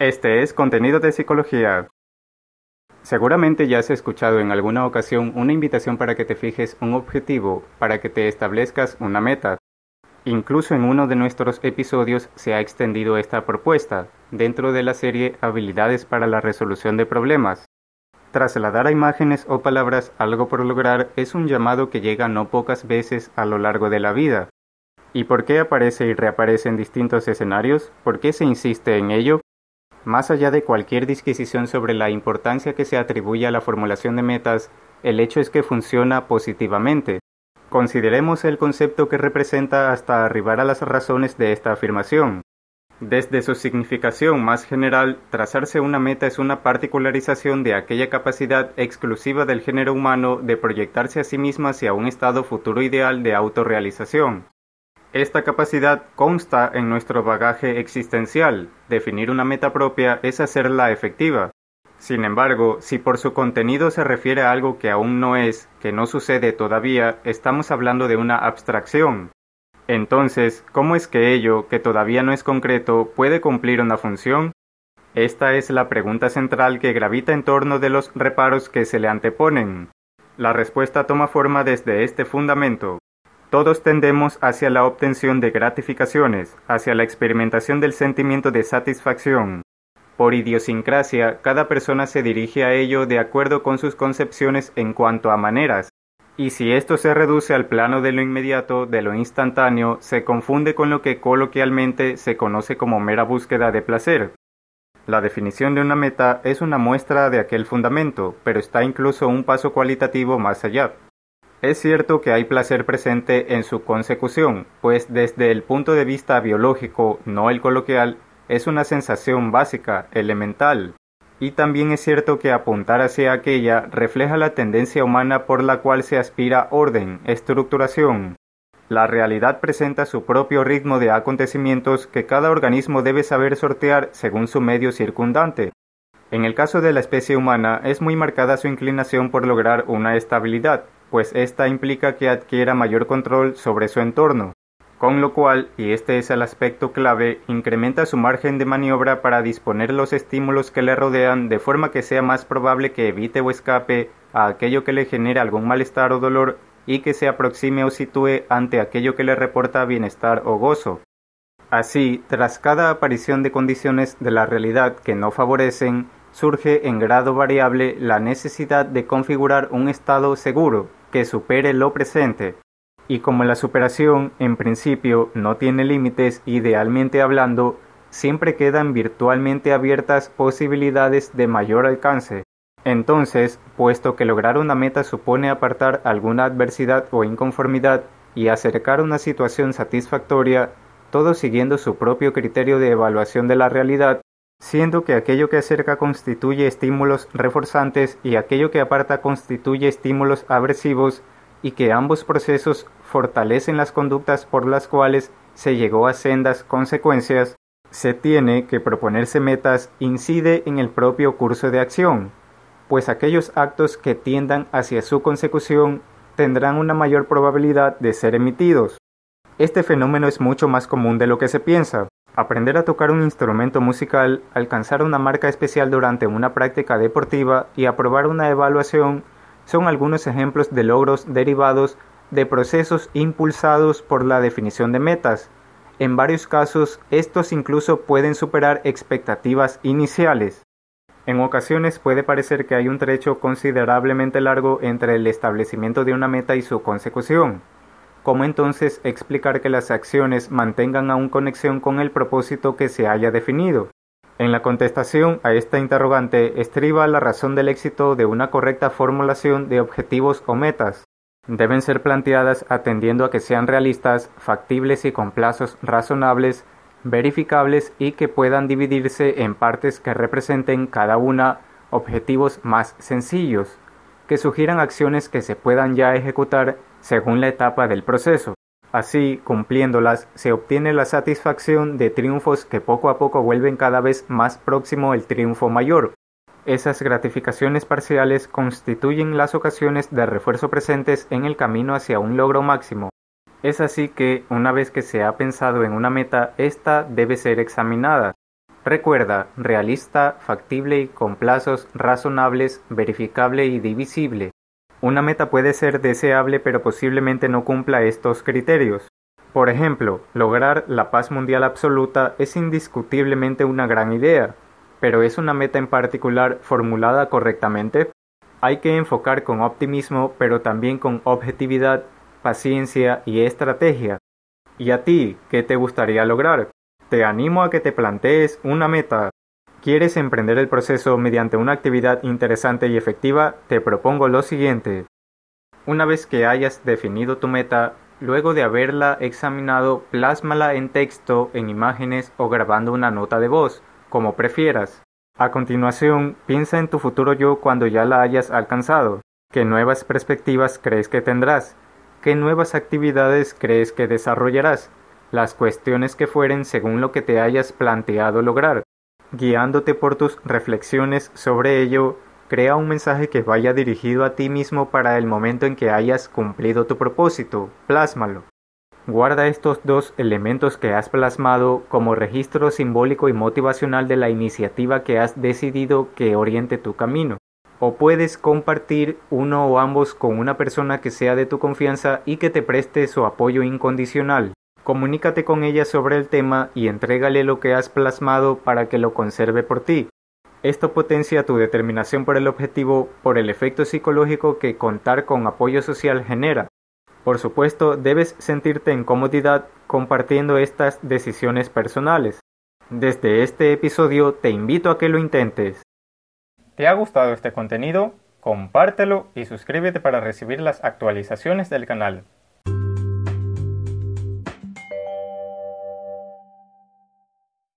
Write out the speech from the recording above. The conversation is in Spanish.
Este es contenido de psicología. Seguramente ya has escuchado en alguna ocasión una invitación para que te fijes un objetivo, para que te establezcas una meta. Incluso en uno de nuestros episodios se ha extendido esta propuesta, dentro de la serie Habilidades para la resolución de problemas. Trasladar a imágenes o palabras algo por lograr es un llamado que llega no pocas veces a lo largo de la vida. ¿Y por qué aparece y reaparece en distintos escenarios? ¿Por qué se insiste en ello? Más allá de cualquier disquisición sobre la importancia que se atribuye a la formulación de metas, el hecho es que funciona positivamente. Consideremos el concepto que representa hasta arribar a las razones de esta afirmación. Desde su significación más general, trazarse una meta es una particularización de aquella capacidad exclusiva del género humano de proyectarse a sí misma hacia un estado futuro ideal de autorrealización. Esta capacidad consta en nuestro bagaje existencial. Definir una meta propia es hacerla efectiva. Sin embargo, si por su contenido se refiere a algo que aún no es, que no sucede todavía, estamos hablando de una abstracción. Entonces, ¿cómo es que ello, que todavía no es concreto, puede cumplir una función? Esta es la pregunta central que gravita en torno de los reparos que se le anteponen. La respuesta toma forma desde este fundamento. Todos tendemos hacia la obtención de gratificaciones, hacia la experimentación del sentimiento de satisfacción. Por idiosincrasia, cada persona se dirige a ello de acuerdo con sus concepciones en cuanto a maneras, y si esto se reduce al plano de lo inmediato, de lo instantáneo, se confunde con lo que coloquialmente se conoce como mera búsqueda de placer. La definición de una meta es una muestra de aquel fundamento, pero está incluso un paso cualitativo más allá. Es cierto que hay placer presente en su consecución, pues desde el punto de vista biológico, no el coloquial, es una sensación básica, elemental. Y también es cierto que apuntar hacia aquella refleja la tendencia humana por la cual se aspira orden, estructuración. La realidad presenta su propio ritmo de acontecimientos que cada organismo debe saber sortear según su medio circundante. En el caso de la especie humana es muy marcada su inclinación por lograr una estabilidad, pues esta implica que adquiera mayor control sobre su entorno, con lo cual, y este es el aspecto clave, incrementa su margen de maniobra para disponer los estímulos que le rodean de forma que sea más probable que evite o escape a aquello que le genere algún malestar o dolor y que se aproxime o sitúe ante aquello que le reporta bienestar o gozo. Así, tras cada aparición de condiciones de la realidad que no favorecen, surge en grado variable la necesidad de configurar un estado seguro, que supere lo presente. Y como la superación, en principio, no tiene límites, idealmente hablando, siempre quedan virtualmente abiertas posibilidades de mayor alcance. Entonces, puesto que lograr una meta supone apartar alguna adversidad o inconformidad y acercar una situación satisfactoria, todo siguiendo su propio criterio de evaluación de la realidad, siendo que aquello que acerca constituye estímulos reforzantes y aquello que aparta constituye estímulos aversivos y que ambos procesos fortalecen las conductas por las cuales se llegó a sendas consecuencias, se tiene que proponerse metas incide en el propio curso de acción, pues aquellos actos que tiendan hacia su consecución tendrán una mayor probabilidad de ser emitidos. Este fenómeno es mucho más común de lo que se piensa, Aprender a tocar un instrumento musical, alcanzar una marca especial durante una práctica deportiva y aprobar una evaluación son algunos ejemplos de logros derivados de procesos impulsados por la definición de metas. En varios casos, estos incluso pueden superar expectativas iniciales. En ocasiones puede parecer que hay un trecho considerablemente largo entre el establecimiento de una meta y su consecución. ¿Cómo entonces explicar que las acciones mantengan aún conexión con el propósito que se haya definido? En la contestación a esta interrogante estriba la razón del éxito de una correcta formulación de objetivos o metas. Deben ser planteadas atendiendo a que sean realistas, factibles y con plazos razonables, verificables y que puedan dividirse en partes que representen cada una objetivos más sencillos, que sugieran acciones que se puedan ya ejecutar según la etapa del proceso. Así, cumpliéndolas, se obtiene la satisfacción de triunfos que poco a poco vuelven cada vez más próximo el triunfo mayor. Esas gratificaciones parciales constituyen las ocasiones de refuerzo presentes en el camino hacia un logro máximo. Es así que, una vez que se ha pensado en una meta, ésta debe ser examinada. Recuerda, realista, factible y con plazos razonables, verificable y divisible. Una meta puede ser deseable pero posiblemente no cumpla estos criterios. Por ejemplo, lograr la paz mundial absoluta es indiscutiblemente una gran idea, pero ¿es una meta en particular formulada correctamente? Hay que enfocar con optimismo pero también con objetividad, paciencia y estrategia. ¿Y a ti qué te gustaría lograr? Te animo a que te plantees una meta. ¿Quieres emprender el proceso mediante una actividad interesante y efectiva? Te propongo lo siguiente. Una vez que hayas definido tu meta, luego de haberla examinado, plásmala en texto, en imágenes o grabando una nota de voz, como prefieras. A continuación, piensa en tu futuro yo cuando ya la hayas alcanzado. ¿Qué nuevas perspectivas crees que tendrás? ¿Qué nuevas actividades crees que desarrollarás? Las cuestiones que fueren según lo que te hayas planteado lograr. Guiándote por tus reflexiones sobre ello, crea un mensaje que vaya dirigido a ti mismo para el momento en que hayas cumplido tu propósito. Plásmalo. Guarda estos dos elementos que has plasmado como registro simbólico y motivacional de la iniciativa que has decidido que oriente tu camino. O puedes compartir uno o ambos con una persona que sea de tu confianza y que te preste su apoyo incondicional. Comunícate con ella sobre el tema y entrégale lo que has plasmado para que lo conserve por ti. Esto potencia tu determinación por el objetivo por el efecto psicológico que contar con apoyo social genera. Por supuesto, debes sentirte en comodidad compartiendo estas decisiones personales. Desde este episodio te invito a que lo intentes. ¿Te ha gustado este contenido? Compártelo y suscríbete para recibir las actualizaciones del canal.